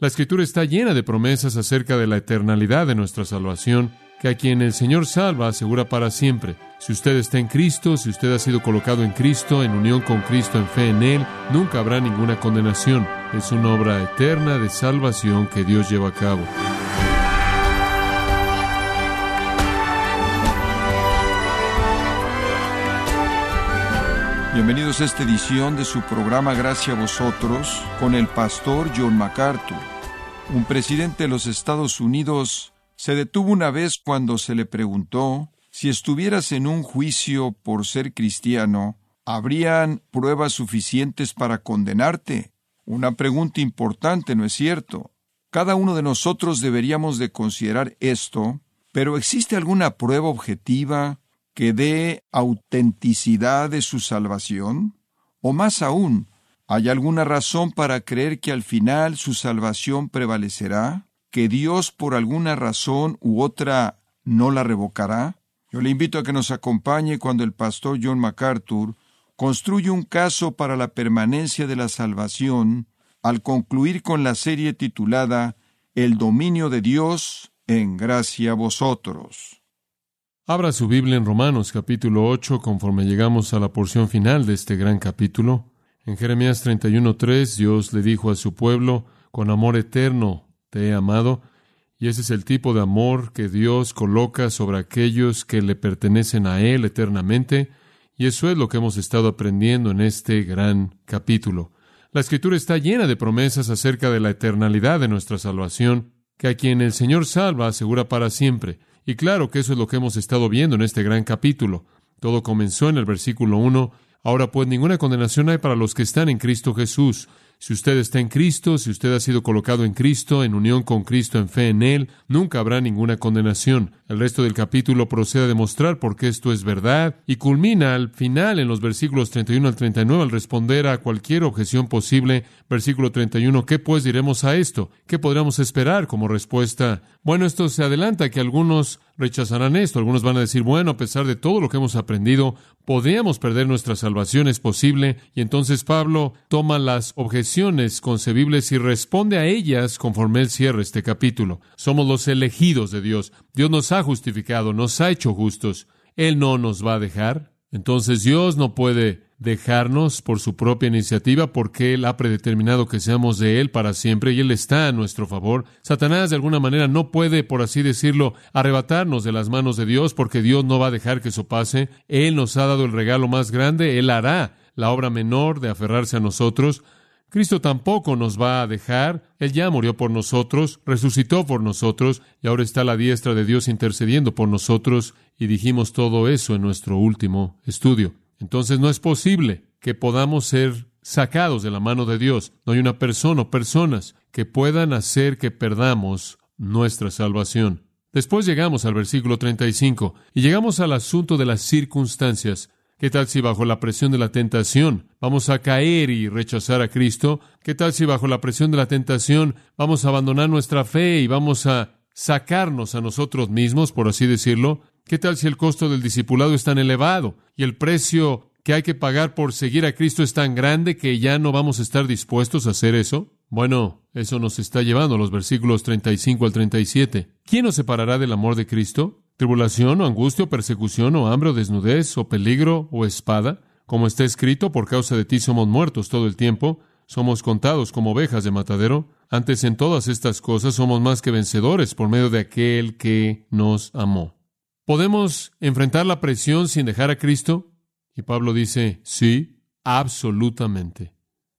La Escritura está llena de promesas acerca de la eternalidad de nuestra salvación, que a quien el Señor salva asegura para siempre. Si usted está en Cristo, si usted ha sido colocado en Cristo, en unión con Cristo, en fe en Él, nunca habrá ninguna condenación. Es una obra eterna de salvación que Dios lleva a cabo. Bienvenidos a esta edición de su programa Gracias a vosotros con el pastor John MacArthur. Un presidente de los Estados Unidos se detuvo una vez cuando se le preguntó si estuvieras en un juicio por ser cristiano, ¿habrían pruebas suficientes para condenarte? Una pregunta importante, ¿no es cierto? Cada uno de nosotros deberíamos de considerar esto, pero ¿existe alguna prueba objetiva que dé autenticidad de su salvación? O más aún, ¿hay alguna razón para creer que al final su salvación prevalecerá? ¿Que Dios por alguna razón u otra no la revocará? Yo le invito a que nos acompañe cuando el pastor John MacArthur construye un caso para la permanencia de la salvación al concluir con la serie titulada El dominio de Dios en gracia a vosotros. Abra su Biblia en Romanos capítulo 8 conforme llegamos a la porción final de este gran capítulo. En Jeremías 31.3 Dios le dijo a su pueblo, con amor eterno te he amado, y ese es el tipo de amor que Dios coloca sobre aquellos que le pertenecen a Él eternamente, y eso es lo que hemos estado aprendiendo en este gran capítulo. La escritura está llena de promesas acerca de la eternalidad de nuestra salvación, que a quien el Señor salva asegura para siempre. Y claro que eso es lo que hemos estado viendo en este gran capítulo. Todo comenzó en el versículo 1. Ahora pues ninguna condenación hay para los que están en Cristo Jesús. Si usted está en Cristo, si usted ha sido colocado en Cristo, en unión con Cristo, en fe en Él, nunca habrá ninguna condenación. El resto del capítulo procede a demostrar por qué esto es verdad y culmina al final en los versículos 31 al 39 al responder a cualquier objeción posible. Versículo 31, ¿qué pues diremos a esto? ¿Qué podríamos esperar como respuesta? Bueno, esto se adelanta que algunos rechazarán esto. Algunos van a decir, bueno, a pesar de todo lo que hemos aprendido, podríamos perder nuestra salvación, es posible. Y entonces Pablo toma las objeciones concebibles y responde a ellas conforme él cierra este capítulo. Somos los elegidos de Dios. Dios nos ha justificado, nos ha hecho justos. Él no nos va a dejar. Entonces Dios no puede dejarnos por su propia iniciativa porque Él ha predeterminado que seamos de Él para siempre y Él está a nuestro favor. Satanás de alguna manera no puede, por así decirlo, arrebatarnos de las manos de Dios porque Dios no va a dejar que eso pase. Él nos ha dado el regalo más grande, Él hará la obra menor de aferrarse a nosotros. Cristo tampoco nos va a dejar. Él ya murió por nosotros, resucitó por nosotros y ahora está la diestra de Dios intercediendo por nosotros y dijimos todo eso en nuestro último estudio. Entonces no es posible que podamos ser sacados de la mano de Dios. No hay una persona o personas que puedan hacer que perdamos nuestra salvación. Después llegamos al versículo 35 y llegamos al asunto de las circunstancias. ¿Qué tal si bajo la presión de la tentación vamos a caer y rechazar a Cristo? ¿Qué tal si bajo la presión de la tentación vamos a abandonar nuestra fe y vamos a sacarnos a nosotros mismos, por así decirlo? ¿Qué tal si el costo del discipulado es tan elevado y el precio que hay que pagar por seguir a Cristo es tan grande que ya no vamos a estar dispuestos a hacer eso? Bueno, eso nos está llevando a los versículos 35 al 37. ¿Quién nos separará del amor de Cristo? ¿Tribulación o angustia o persecución o hambre o desnudez o peligro o espada? Como está escrito, por causa de ti somos muertos todo el tiempo, somos contados como ovejas de matadero. Antes en todas estas cosas somos más que vencedores por medio de aquel que nos amó. ¿Podemos enfrentar la presión sin dejar a Cristo? Y Pablo dice, sí, absolutamente.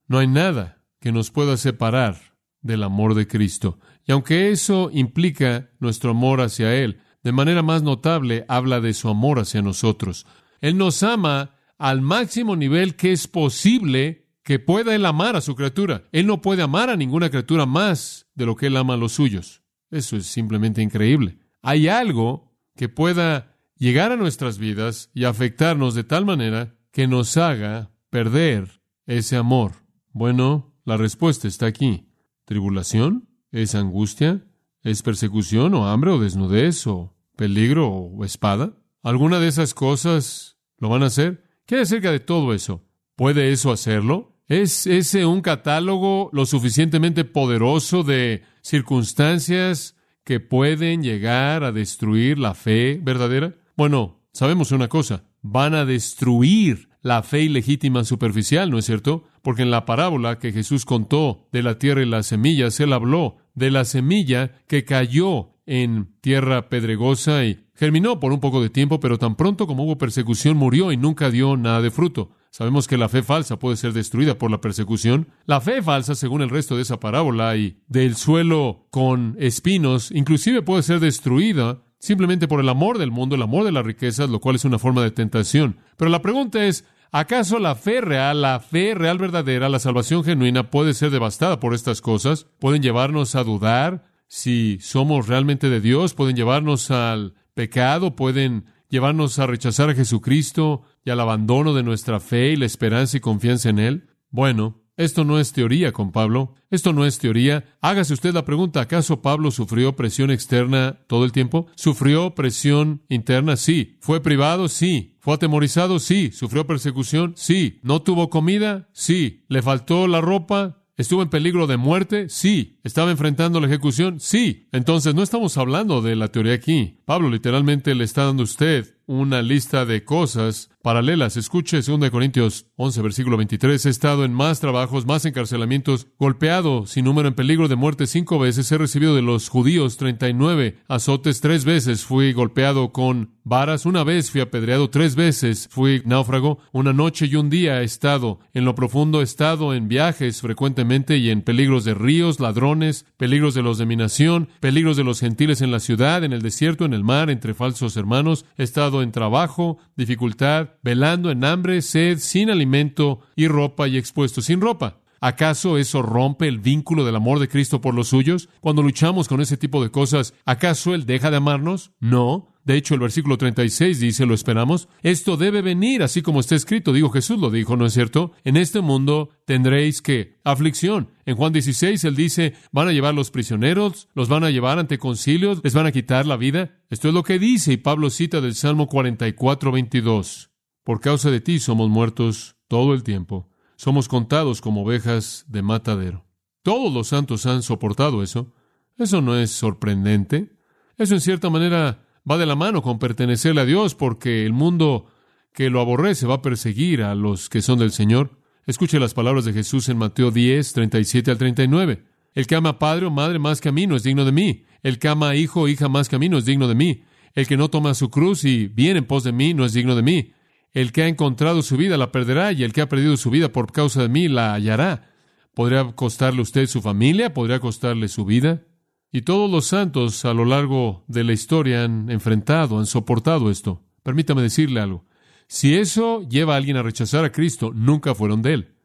No hay nada que nos pueda separar del amor de Cristo. Y aunque eso implica nuestro amor hacia Él, de manera más notable habla de su amor hacia nosotros. Él nos ama al máximo nivel que es posible que pueda Él amar a su criatura. Él no puede amar a ninguna criatura más de lo que Él ama a los suyos. Eso es simplemente increíble. Hay algo que pueda llegar a nuestras vidas y afectarnos de tal manera que nos haga perder ese amor? Bueno, la respuesta está aquí. ¿Tribulación? ¿Es angustia? ¿Es persecución o hambre o desnudez o peligro o espada? ¿Alguna de esas cosas lo van a hacer? ¿Qué hay acerca de todo eso? ¿Puede eso hacerlo? ¿Es ese un catálogo lo suficientemente poderoso de circunstancias que pueden llegar a destruir la fe verdadera? Bueno, sabemos una cosa, van a destruir la fe ilegítima superficial, ¿no es cierto? Porque en la parábola que Jesús contó de la tierra y las semillas, él habló de la semilla que cayó en tierra pedregosa y germinó por un poco de tiempo, pero tan pronto como hubo persecución murió y nunca dio nada de fruto. Sabemos que la fe falsa puede ser destruida por la persecución. La fe falsa, según el resto de esa parábola y del suelo con espinos, inclusive puede ser destruida simplemente por el amor del mundo, el amor de las riquezas, lo cual es una forma de tentación. Pero la pregunta es, ¿acaso la fe real, la fe real verdadera, la salvación genuina puede ser devastada por estas cosas? ¿Pueden llevarnos a dudar si somos realmente de Dios? ¿Pueden llevarnos al pecado? ¿Pueden llevarnos a rechazar a Jesucristo y al abandono de nuestra fe y la esperanza y confianza en Él? Bueno, esto no es teoría con Pablo, esto no es teoría. Hágase usted la pregunta, ¿acaso Pablo sufrió presión externa todo el tiempo? ¿Sufrió presión interna? Sí. ¿Fue privado? Sí. ¿Fue atemorizado? Sí. ¿Sufrió persecución? Sí. ¿No tuvo comida? Sí. ¿Le faltó la ropa? ¿Estuvo en peligro de muerte? Sí. ¿Estaba enfrentando la ejecución? Sí. Entonces no estamos hablando de la teoría aquí. Pablo literalmente le está dando a usted una lista de cosas paralelas. Escuche 2 Corintios 11, versículo 23. He estado en más trabajos, más encarcelamientos, golpeado sin número en peligro de muerte cinco veces. He recibido de los judíos 39 azotes. Tres veces fui golpeado con varas. Una vez fui apedreado. Tres veces fui náufrago. Una noche y un día he estado en lo profundo. He estado en viajes frecuentemente y en peligros de ríos, ladrones, peligros de los de mi nación, peligros de los gentiles en la ciudad, en el desierto, en el mar, entre falsos hermanos. He estado en trabajo, dificultad, velando en hambre, sed, sin alimento y ropa y expuesto sin ropa. ¿Acaso eso rompe el vínculo del amor de Cristo por los suyos? Cuando luchamos con ese tipo de cosas, ¿acaso Él deja de amarnos? No. De hecho, el versículo 36 dice, lo esperamos, esto debe venir, así como está escrito, digo Jesús lo dijo, ¿no es cierto? En este mundo tendréis que aflicción. En Juan 16 él dice, van a llevar los prisioneros, los van a llevar ante concilios, les van a quitar la vida. Esto es lo que dice y Pablo cita del Salmo 44, 22. Por causa de ti somos muertos todo el tiempo, somos contados como ovejas de matadero. Todos los santos han soportado eso. Eso no es sorprendente. Eso en cierta manera va de la mano con pertenecerle a Dios, porque el mundo que lo aborrece va a perseguir a los que son del Señor. Escuche las palabras de Jesús en Mateo 10, 37 al 39. El que ama a padre o madre más que a mí no es digno de mí. El que ama a hijo o hija más que a mí no es digno de mí. El que no toma su cruz y viene en pos de mí no es digno de mí. El que ha encontrado su vida la perderá y el que ha perdido su vida por causa de mí la hallará. ¿Podría costarle usted su familia? ¿Podría costarle su vida? Y todos los santos a lo largo de la historia han enfrentado, han soportado esto. Permítame decirle algo. Si eso lleva a alguien a rechazar a Cristo, nunca fueron de Él.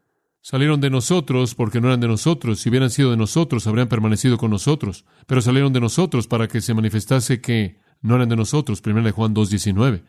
Salieron de nosotros porque no eran de nosotros. Si hubieran sido de nosotros, habrían permanecido con nosotros. Pero salieron de nosotros para que se manifestase que no eran de nosotros. 1 Juan 2.19.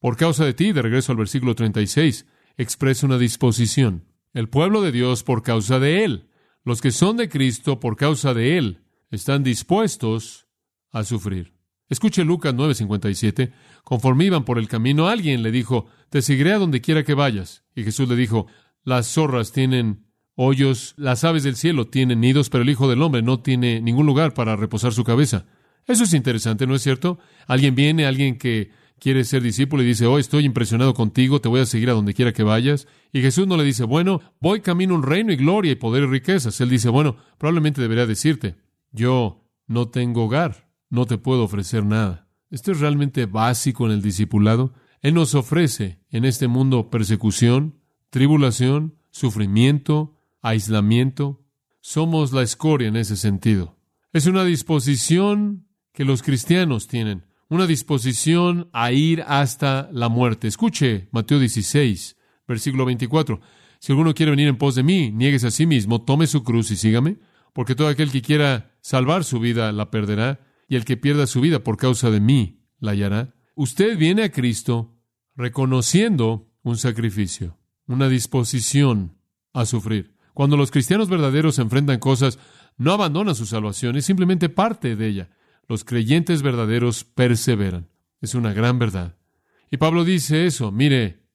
Por causa de ti, de regreso al versículo 36, expresa una disposición. El pueblo de Dios por causa de Él. Los que son de Cristo por causa de Él están dispuestos a sufrir. Escuche Lucas 9:57. Conforme iban por el camino, alguien le dijo, Te seguiré a donde quiera que vayas. Y Jesús le dijo, Las zorras tienen hoyos, las aves del cielo tienen nidos, pero el Hijo del Hombre no tiene ningún lugar para reposar su cabeza. Eso es interesante, ¿no es cierto? Alguien viene, alguien que quiere ser discípulo y dice, oh, estoy impresionado contigo, te voy a seguir a donde quiera que vayas. Y Jesús no le dice, bueno, voy camino un reino y gloria y poder y riquezas. Él dice, bueno, probablemente debería decirte, yo no tengo hogar, no te puedo ofrecer nada. Esto es realmente básico en el discipulado. Él nos ofrece en este mundo persecución, tribulación, sufrimiento, aislamiento. Somos la escoria en ese sentido. Es una disposición que los cristianos tienen, una disposición a ir hasta la muerte. Escuche Mateo 16, versículo 24. Si alguno quiere venir en pos de mí, niegues a sí mismo, tome su cruz y sígame porque todo aquel que quiera salvar su vida la perderá, y el que pierda su vida por causa de mí la hallará. Usted viene a Cristo reconociendo un sacrificio, una disposición a sufrir. Cuando los cristianos verdaderos enfrentan cosas, no abandonan su salvación, es simplemente parte de ella. Los creyentes verdaderos perseveran. Es una gran verdad. Y Pablo dice eso, mire,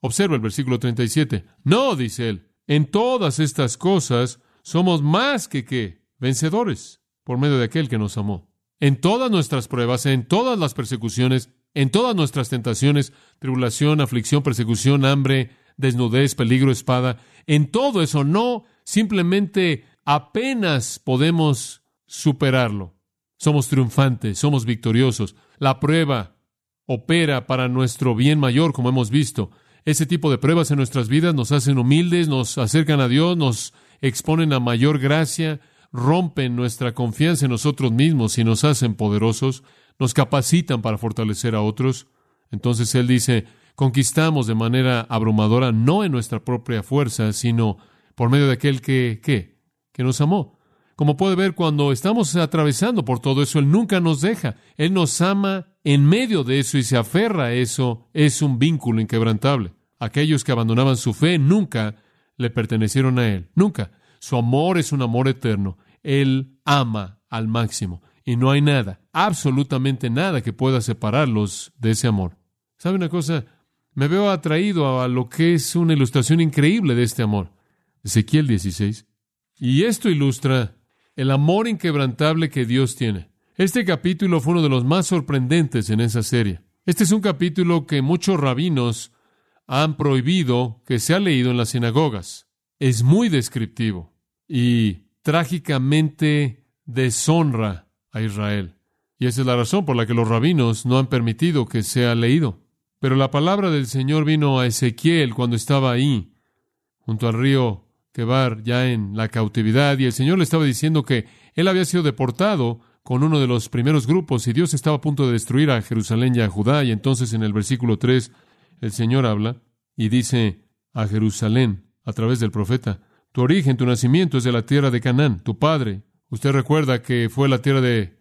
observa el versículo 37. No, dice él, En todas estas cosas somos más que qué, vencedores, por medio de aquel que nos amó. En todas nuestras pruebas, en todas las persecuciones, en todas nuestras tentaciones, tribulación, aflicción, persecución, hambre, desnudez, peligro, espada, en todo eso no simplemente apenas podemos superarlo. Somos triunfantes, somos victoriosos. La prueba opera para nuestro bien mayor, como hemos visto. Ese tipo de pruebas en nuestras vidas nos hacen humildes, nos acercan a Dios, nos exponen a mayor gracia, rompen nuestra confianza en nosotros mismos y nos hacen poderosos, nos capacitan para fortalecer a otros. Entonces Él dice, conquistamos de manera abrumadora no en nuestra propia fuerza, sino por medio de aquel que, ¿qué? que nos amó. Como puede ver, cuando estamos atravesando por todo eso, Él nunca nos deja. Él nos ama en medio de eso y se aferra a eso. Es un vínculo inquebrantable. Aquellos que abandonaban su fe nunca le pertenecieron a Él. Nunca. Su amor es un amor eterno. Él ama al máximo. Y no hay nada, absolutamente nada que pueda separarlos de ese amor. ¿Sabe una cosa? Me veo atraído a lo que es una ilustración increíble de este amor. Ezequiel 16. Y esto ilustra el amor inquebrantable que Dios tiene. Este capítulo fue uno de los más sorprendentes en esa serie. Este es un capítulo que muchos rabinos han prohibido que sea leído en las sinagogas. Es muy descriptivo y trágicamente deshonra a Israel. Y esa es la razón por la que los rabinos no han permitido que sea leído. Pero la palabra del Señor vino a Ezequiel cuando estaba ahí, junto al río Quebar ya en la cautividad, y el Señor le estaba diciendo que él había sido deportado con uno de los primeros grupos y Dios estaba a punto de destruir a Jerusalén y a Judá. Y entonces en el versículo 3 el Señor habla y dice a Jerusalén a través del profeta, tu origen, tu nacimiento es de la tierra de Canaán, tu padre. Usted recuerda que fue la tierra de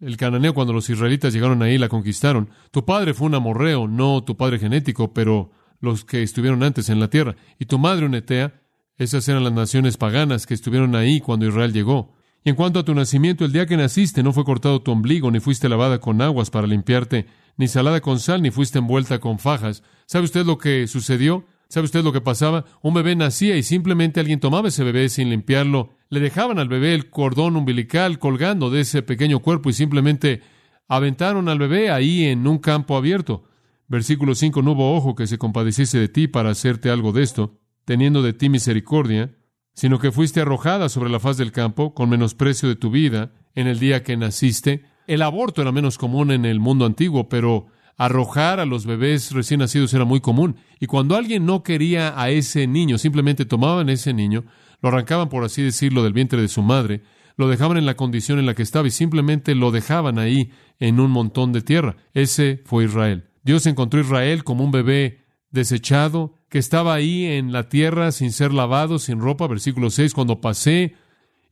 el cananeo cuando los israelitas llegaron ahí y la conquistaron. Tu padre fue un amorreo, no tu padre genético, pero los que estuvieron antes en la tierra. Y tu madre un etea, esas eran las naciones paganas que estuvieron ahí cuando Israel llegó. En cuanto a tu nacimiento, el día que naciste no fue cortado tu ombligo, ni fuiste lavada con aguas para limpiarte, ni salada con sal, ni fuiste envuelta con fajas. ¿Sabe usted lo que sucedió? ¿Sabe usted lo que pasaba? Un bebé nacía y simplemente alguien tomaba ese bebé sin limpiarlo. Le dejaban al bebé el cordón umbilical colgando de ese pequeño cuerpo y simplemente aventaron al bebé ahí en un campo abierto. Versículo 5. No hubo ojo que se compadeciese de ti para hacerte algo de esto teniendo de ti misericordia, sino que fuiste arrojada sobre la faz del campo con menosprecio de tu vida en el día que naciste. El aborto era menos común en el mundo antiguo, pero arrojar a los bebés recién nacidos era muy común. Y cuando alguien no quería a ese niño, simplemente tomaban ese niño, lo arrancaban, por así decirlo, del vientre de su madre, lo dejaban en la condición en la que estaba y simplemente lo dejaban ahí en un montón de tierra. Ese fue Israel. Dios encontró a Israel como un bebé desechado, que estaba ahí en la tierra sin ser lavado, sin ropa. Versículo 6, cuando pasé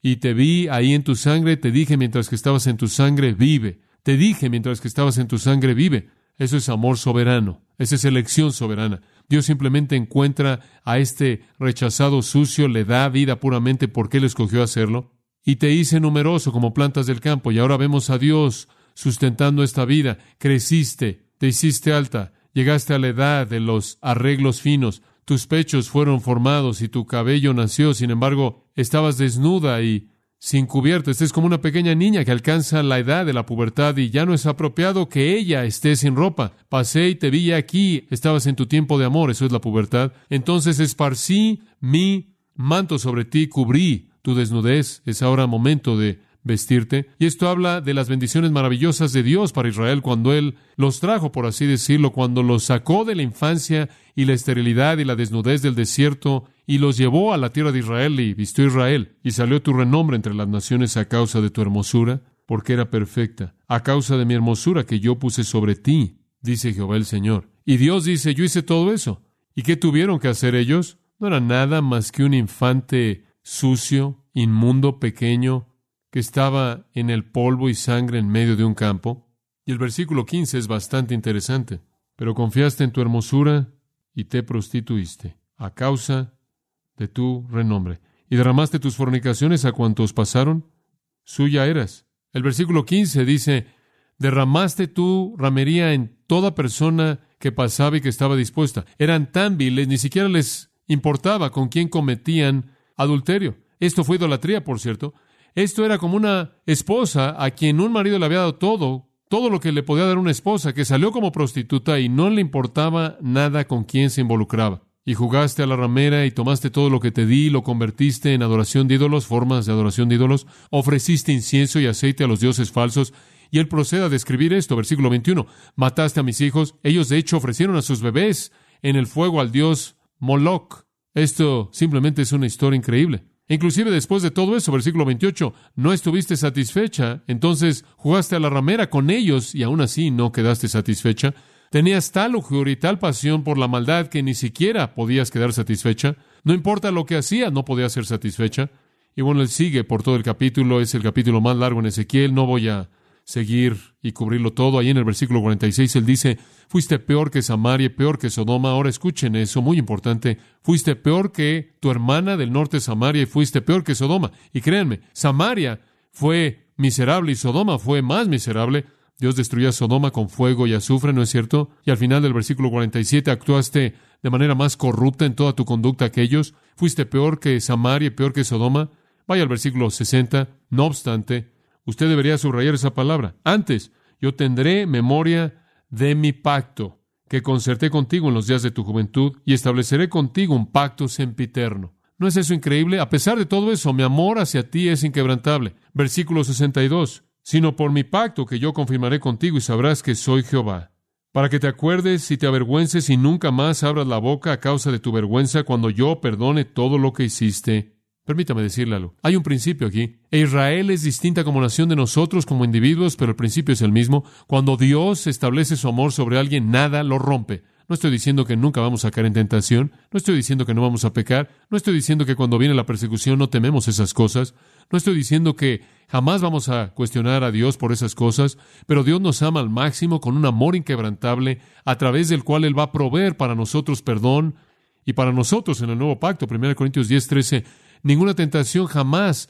y te vi ahí en tu sangre, te dije mientras que estabas en tu sangre, vive. Te dije mientras que estabas en tu sangre, vive. Eso es amor soberano, esa es elección soberana. Dios simplemente encuentra a este rechazado sucio, le da vida puramente porque Él escogió hacerlo, y te hice numeroso como plantas del campo, y ahora vemos a Dios sustentando esta vida. Creciste, te hiciste alta, Llegaste a la edad de los arreglos finos, tus pechos fueron formados y tu cabello nació, sin embargo, estabas desnuda y sin cubierta. Esta es como una pequeña niña que alcanza la edad de la pubertad y ya no es apropiado que ella esté sin ropa. Pasé y te vi aquí, estabas en tu tiempo de amor, eso es la pubertad. Entonces esparcí mi manto sobre ti, cubrí tu desnudez. Es ahora momento de vestirte. Y esto habla de las bendiciones maravillosas de Dios para Israel cuando Él los trajo, por así decirlo, cuando los sacó de la infancia y la esterilidad y la desnudez del desierto y los llevó a la tierra de Israel y vistió Israel. Y salió tu renombre entre las naciones a causa de tu hermosura, porque era perfecta, a causa de mi hermosura que yo puse sobre ti, dice Jehová el Señor. Y Dios dice, yo hice todo eso. ¿Y qué tuvieron que hacer ellos? No era nada más que un infante sucio, inmundo, pequeño, estaba en el polvo y sangre en medio de un campo. Y el versículo 15 es bastante interesante. Pero confiaste en tu hermosura y te prostituiste a causa de tu renombre. Y derramaste tus fornicaciones a cuantos pasaron, suya eras. El versículo 15 dice, derramaste tu ramería en toda persona que pasaba y que estaba dispuesta. Eran tan viles, ni siquiera les importaba con quién cometían adulterio. Esto fue idolatría, por cierto. Esto era como una esposa a quien un marido le había dado todo, todo lo que le podía dar una esposa, que salió como prostituta y no le importaba nada con quién se involucraba. Y jugaste a la ramera y tomaste todo lo que te di y lo convertiste en adoración de ídolos, formas de adoración de ídolos, ofreciste incienso y aceite a los dioses falsos. Y él procede a describir esto, versículo 21. Mataste a mis hijos, ellos de hecho ofrecieron a sus bebés en el fuego al dios Moloch. Esto simplemente es una historia increíble. Inclusive después de todo eso, versículo 28, no estuviste satisfecha, entonces jugaste a la ramera con ellos y aún así no quedaste satisfecha. Tenías tal lujuria y tal pasión por la maldad que ni siquiera podías quedar satisfecha. No importa lo que hacías, no podías ser satisfecha. Y bueno, sigue por todo el capítulo, es el capítulo más largo en Ezequiel, no voy a seguir y cubrirlo todo. Ahí en el versículo 46 él dice, fuiste peor que Samaria, peor que Sodoma. Ahora escuchen eso, muy importante. Fuiste peor que tu hermana del norte Samaria y fuiste peor que Sodoma. Y créanme, Samaria fue miserable y Sodoma fue más miserable. Dios destruyó a Sodoma con fuego y azufre, ¿no es cierto? Y al final del versículo 47 actuaste de manera más corrupta en toda tu conducta que ellos. Fuiste peor que Samaria, peor que Sodoma. Vaya al versículo 60. No obstante, Usted debería subrayar esa palabra. Antes, yo tendré memoria de mi pacto que concerté contigo en los días de tu juventud y estableceré contigo un pacto sempiterno. ¿No es eso increíble? A pesar de todo eso, mi amor hacia ti es inquebrantable. Versículo 62. Sino por mi pacto que yo confirmaré contigo y sabrás que soy Jehová. Para que te acuerdes y te avergüences y nunca más abras la boca a causa de tu vergüenza cuando yo perdone todo lo que hiciste Permítame decirle algo. Hay un principio aquí. Israel es distinta como nación de nosotros, como individuos, pero el principio es el mismo. Cuando Dios establece su amor sobre alguien, nada lo rompe. No estoy diciendo que nunca vamos a caer en tentación, no estoy diciendo que no vamos a pecar, no estoy diciendo que cuando viene la persecución no tememos esas cosas, no estoy diciendo que jamás vamos a cuestionar a Dios por esas cosas, pero Dios nos ama al máximo con un amor inquebrantable, a través del cual Él va a proveer para nosotros perdón, y para nosotros en el nuevo pacto, 1 Corintios 10, 13, Ninguna tentación jamás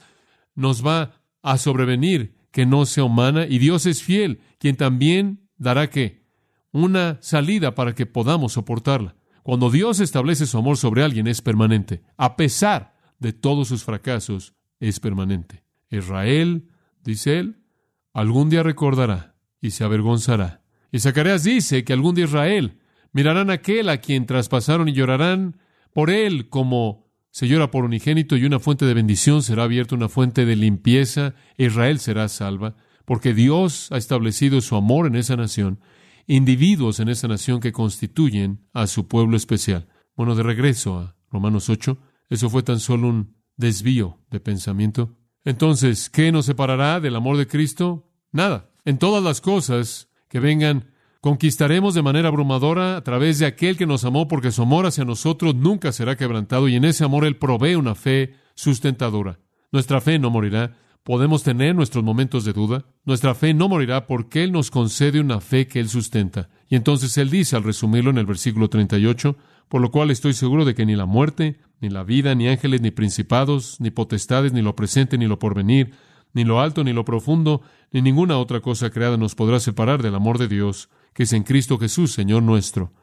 nos va a sobrevenir que no sea humana y Dios es fiel, quien también dará que una salida para que podamos soportarla. Cuando Dios establece su amor sobre alguien es permanente, a pesar de todos sus fracasos, es permanente. Israel, dice él, algún día recordará y se avergonzará. Y Zacarías dice que algún día Israel mirarán a aquel a quien traspasaron y llorarán por él como se llora por unigénito y una fuente de bendición será abierta, una fuente de limpieza. Israel será salva, porque Dios ha establecido su amor en esa nación, individuos en esa nación que constituyen a su pueblo especial. Bueno, de regreso a Romanos 8, eso fue tan solo un desvío de pensamiento. Entonces, ¿qué nos separará del amor de Cristo? Nada. En todas las cosas que vengan Conquistaremos de manera abrumadora a través de aquel que nos amó porque su amor hacia nosotros nunca será quebrantado y en ese amor Él provee una fe sustentadora. Nuestra fe no morirá. Podemos tener nuestros momentos de duda. Nuestra fe no morirá porque Él nos concede una fe que Él sustenta. Y entonces Él dice, al resumirlo en el versículo 38, por lo cual estoy seguro de que ni la muerte, ni la vida, ni ángeles, ni principados, ni potestades, ni lo presente, ni lo porvenir, ni lo alto, ni lo profundo, ni ninguna otra cosa creada nos podrá separar del amor de Dios que es en Cristo Jesús, Señor nuestro.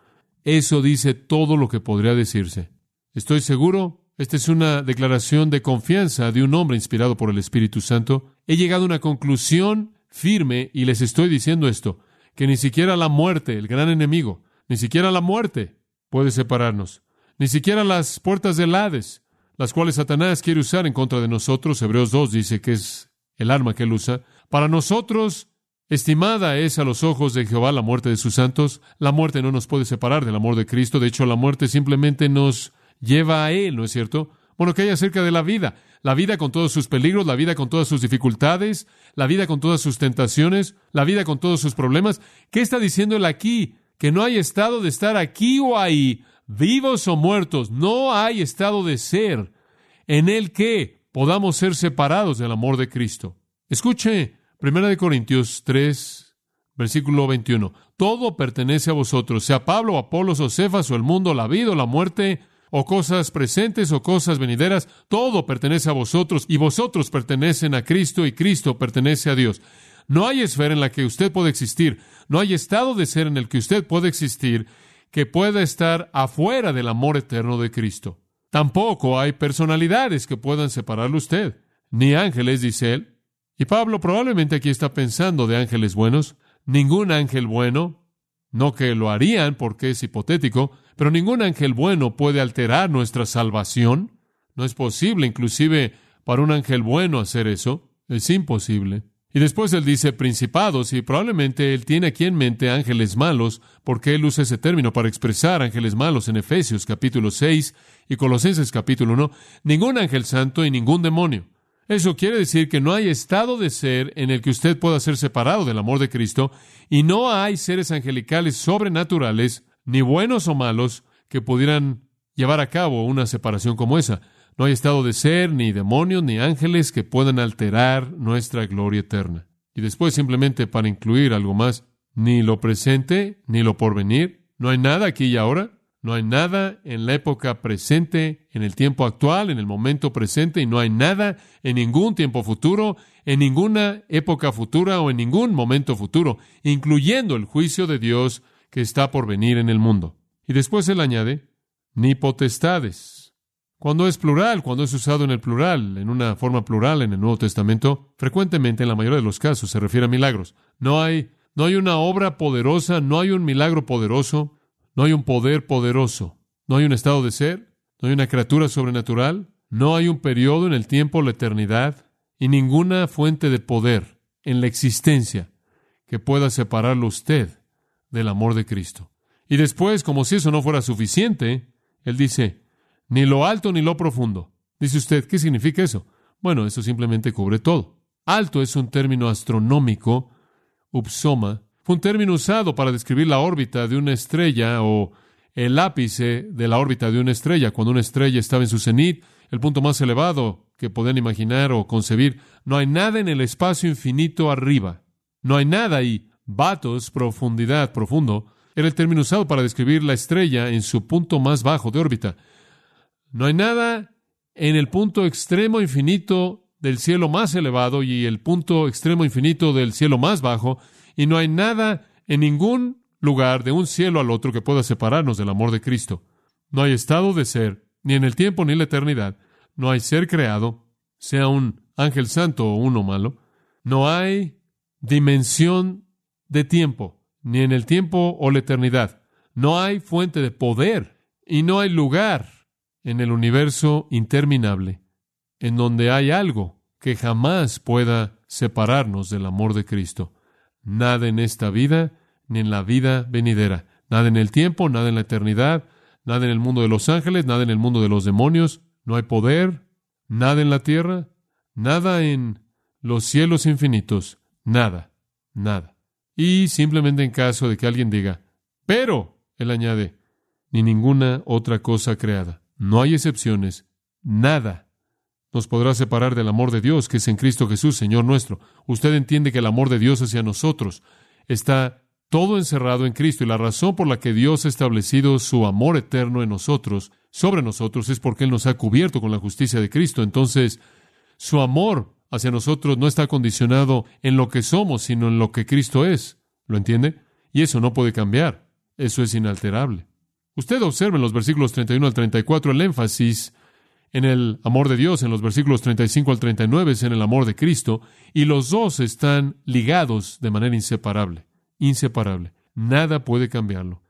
Eso dice todo lo que podría decirse. Estoy seguro, esta es una declaración de confianza de un hombre inspirado por el Espíritu Santo. He llegado a una conclusión firme y les estoy diciendo esto, que ni siquiera la muerte, el gran enemigo, ni siquiera la muerte puede separarnos, ni siquiera las puertas del Hades, las cuales Satanás quiere usar en contra de nosotros. Hebreos 2 dice que es el arma que él usa. Para nosotros Estimada es a los ojos de Jehová la muerte de sus santos. La muerte no nos puede separar del amor de Cristo. De hecho, la muerte simplemente nos lleva a Él, ¿no es cierto? Bueno, ¿qué hay acerca de la vida? La vida con todos sus peligros, la vida con todas sus dificultades, la vida con todas sus tentaciones, la vida con todos sus problemas. ¿Qué está diciendo Él aquí? Que no hay estado de estar aquí o ahí, vivos o muertos. No hay estado de ser en el que podamos ser separados del amor de Cristo. Escuche, Primera de Corintios 3, versículo 21. Todo pertenece a vosotros, sea Pablo, Apolos o Cefas o el mundo, la vida o la muerte, o cosas presentes o cosas venideras, todo pertenece a vosotros y vosotros pertenecen a Cristo y Cristo pertenece a Dios. No hay esfera en la que usted puede existir, no hay estado de ser en el que usted puede existir que pueda estar afuera del amor eterno de Cristo. Tampoco hay personalidades que puedan separarlo usted, ni ángeles, dice él. Y Pablo probablemente aquí está pensando de ángeles buenos. Ningún ángel bueno, no que lo harían porque es hipotético, pero ningún ángel bueno puede alterar nuestra salvación. No es posible, inclusive para un ángel bueno hacer eso. Es imposible. Y después él dice principados, y probablemente él tiene aquí en mente ángeles malos, porque él usa ese término para expresar ángeles malos en Efesios capítulo 6 y Colosenses capítulo 1. Ningún ángel santo y ningún demonio. Eso quiere decir que no hay estado de ser en el que usted pueda ser separado del amor de Cristo, y no hay seres angelicales sobrenaturales, ni buenos o malos, que pudieran llevar a cabo una separación como esa. No hay estado de ser, ni demonios, ni ángeles que puedan alterar nuestra gloria eterna. Y después simplemente para incluir algo más, ni lo presente, ni lo porvenir. No hay nada aquí y ahora. No hay nada en la época presente, en el tiempo actual, en el momento presente, y no hay nada en ningún tiempo futuro, en ninguna época futura o en ningún momento futuro, incluyendo el juicio de Dios que está por venir en el mundo. Y después él añade, ni potestades, cuando es plural, cuando es usado en el plural, en una forma plural en el Nuevo Testamento, frecuentemente en la mayoría de los casos se refiere a milagros. No hay, no hay una obra poderosa, no hay un milagro poderoso, no hay un poder poderoso, no hay un estado de ser, no hay una criatura sobrenatural, no hay un periodo en el tiempo, la eternidad, y ninguna fuente de poder en la existencia que pueda separarlo usted del amor de Cristo. Y después, como si eso no fuera suficiente, él dice, ni lo alto ni lo profundo. Dice usted, ¿qué significa eso? Bueno, eso simplemente cubre todo. Alto es un término astronómico, upsoma, fue un término usado para describir la órbita de una estrella o el ápice de la órbita de una estrella. Cuando una estrella estaba en su cenit, el punto más elevado que pueden imaginar o concebir, no hay nada en el espacio infinito arriba. No hay nada ahí. Vatos, profundidad, profundo, era el término usado para describir la estrella en su punto más bajo de órbita. No hay nada en el punto extremo infinito del cielo más elevado y el punto extremo infinito del cielo más bajo, y no hay nada en ningún lugar de un cielo al otro que pueda separarnos del amor de Cristo. No hay estado de ser, ni en el tiempo ni en la eternidad. No hay ser creado, sea un ángel santo o uno malo. No hay dimensión de tiempo, ni en el tiempo o la eternidad. No hay fuente de poder y no hay lugar en el universo interminable, en donde hay algo que jamás pueda separarnos del amor de Cristo. Nada en esta vida, ni en la vida venidera. Nada en el tiempo, nada en la eternidad, nada en el mundo de los ángeles, nada en el mundo de los demonios. No hay poder, nada en la tierra, nada en los cielos infinitos, nada, nada. Y simplemente en caso de que alguien diga, pero, él añade, ni ninguna otra cosa creada. No hay excepciones. Nada nos podrá separar del amor de Dios que es en Cristo Jesús, Señor nuestro. Usted entiende que el amor de Dios hacia nosotros está todo encerrado en Cristo y la razón por la que Dios ha establecido su amor eterno en nosotros, sobre nosotros, es porque Él nos ha cubierto con la justicia de Cristo. Entonces, su amor hacia nosotros no está condicionado en lo que somos, sino en lo que Cristo es. ¿Lo entiende? Y eso no puede cambiar. Eso es inalterable. Usted observa en los versículos 31 al 34 el énfasis en el amor de Dios, en los versículos 35 al 39 es en el amor de Cristo, y los dos están ligados de manera inseparable, inseparable. Nada puede cambiarlo.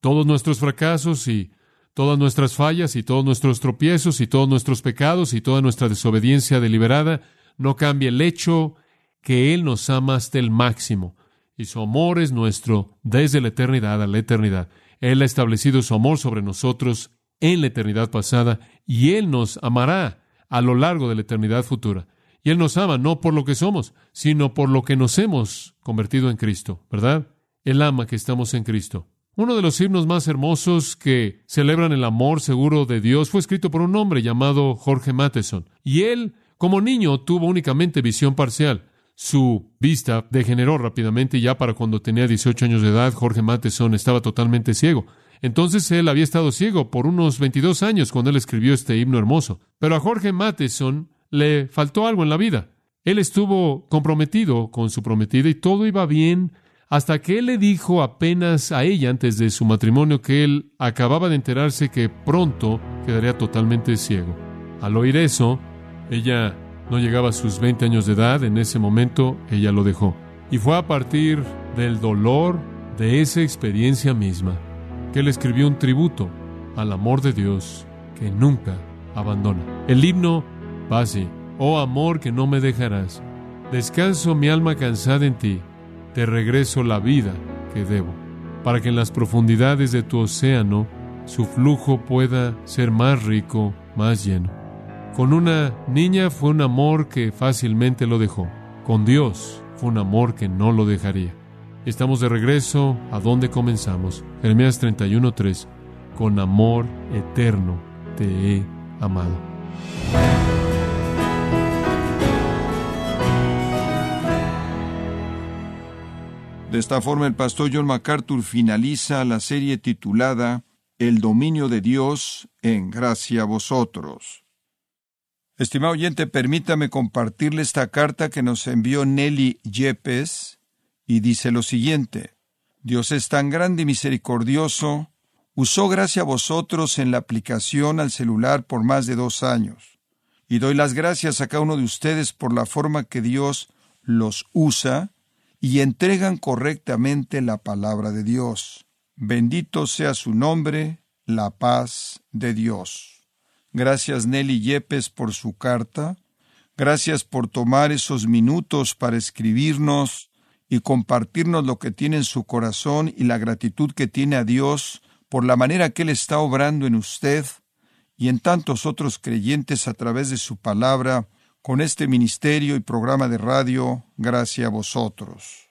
Todos nuestros fracasos y todas nuestras fallas y todos nuestros tropiezos y todos nuestros pecados y toda nuestra desobediencia deliberada no cambia el hecho que Él nos ama hasta el máximo y su amor es nuestro desde la eternidad a la eternidad. Él ha establecido su amor sobre nosotros en la eternidad pasada y Él nos amará a lo largo de la eternidad futura. Y Él nos ama no por lo que somos, sino por lo que nos hemos convertido en Cristo, ¿verdad? Él ama que estamos en Cristo. Uno de los himnos más hermosos que celebran el amor seguro de Dios fue escrito por un hombre llamado Jorge Matheson. Y él, como niño, tuvo únicamente visión parcial. Su vista degeneró rápidamente y ya para cuando tenía 18 años de edad, Jorge Matheson estaba totalmente ciego. Entonces él había estado ciego por unos 22 años cuando él escribió este himno hermoso. Pero a Jorge Matheson le faltó algo en la vida. Él estuvo comprometido con su prometida y todo iba bien hasta que él le dijo apenas a ella antes de su matrimonio que él acababa de enterarse que pronto quedaría totalmente ciego. Al oír eso, ella no llegaba a sus 20 años de edad, en ese momento ella lo dejó. Y fue a partir del dolor de esa experiencia misma que él escribió un tributo al amor de Dios que nunca abandona. El himno va oh amor que no me dejarás, descanso mi alma cansada en ti, te regreso la vida que debo, para que en las profundidades de tu océano su flujo pueda ser más rico, más lleno. Con una niña fue un amor que fácilmente lo dejó. Con Dios fue un amor que no lo dejaría. Estamos de regreso a donde comenzamos. Jeremías 31:3. Con amor eterno te he amado. De esta forma el pastor John MacArthur finaliza la serie titulada El dominio de Dios en gracia a vosotros. Estimado oyente, permítame compartirle esta carta que nos envió Nelly Yepes y dice lo siguiente. Dios es tan grande y misericordioso, usó gracia a vosotros en la aplicación al celular por más de dos años. Y doy las gracias a cada uno de ustedes por la forma que Dios los usa y entregan correctamente la palabra de Dios. Bendito sea su nombre, la paz de Dios. Gracias Nelly Yepes por su carta. Gracias por tomar esos minutos para escribirnos y compartirnos lo que tiene en su corazón y la gratitud que tiene a Dios por la manera que Él está obrando en usted y en tantos otros creyentes a través de su palabra con este ministerio y programa de radio, gracias a vosotros.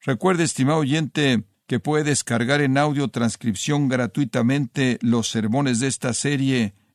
Recuerde, estimado oyente, que puede descargar en audio transcripción gratuitamente los sermones de esta serie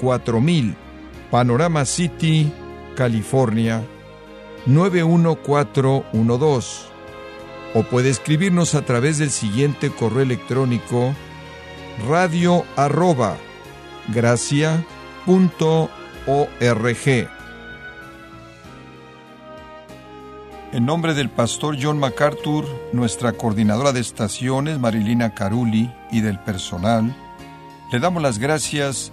4000, Panorama City, California, 91412. O puede escribirnos a través del siguiente correo electrónico radio arroba gracia En nombre del pastor John MacArthur, nuestra coordinadora de estaciones Marilina Caruli y del personal, le damos las gracias